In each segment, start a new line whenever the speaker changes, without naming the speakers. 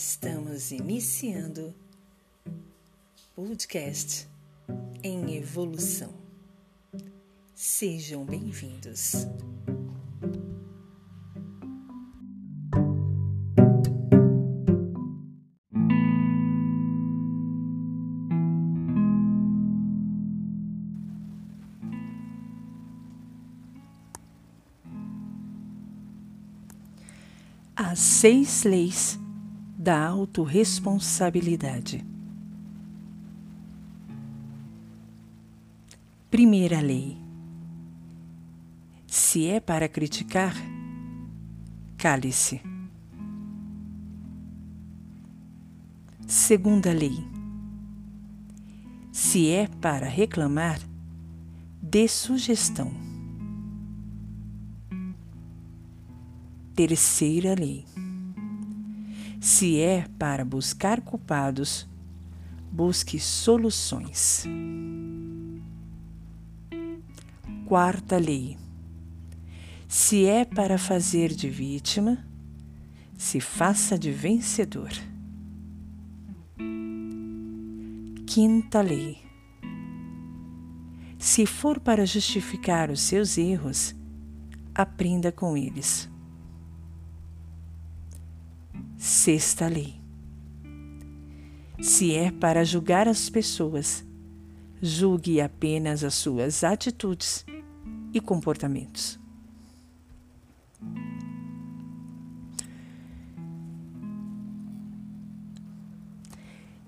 Estamos iniciando podcast em evolução. Sejam bem-vindos. As seis leis da autorresponsabilidade. Primeira lei: se é para criticar, cale-se. Segunda lei: se é para reclamar, dê sugestão. Terceira lei: se é para buscar culpados, busque soluções. Quarta lei: se é para fazer de vítima, se faça de vencedor. Quinta lei: se for para justificar os seus erros, aprenda com eles. Sexta lei: se é para julgar as pessoas, julgue apenas as suas atitudes e comportamentos.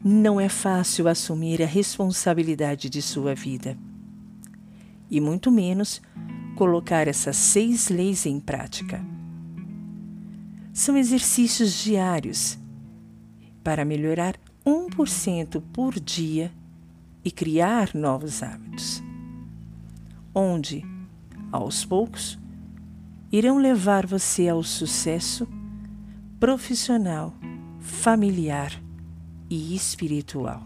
Não é fácil assumir a responsabilidade de sua vida, e muito menos colocar essas seis leis em prática. São exercícios diários para melhorar 1% por dia e criar novos hábitos, onde, aos poucos, irão levar você ao sucesso profissional, familiar e espiritual.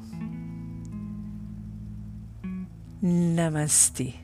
Namastê.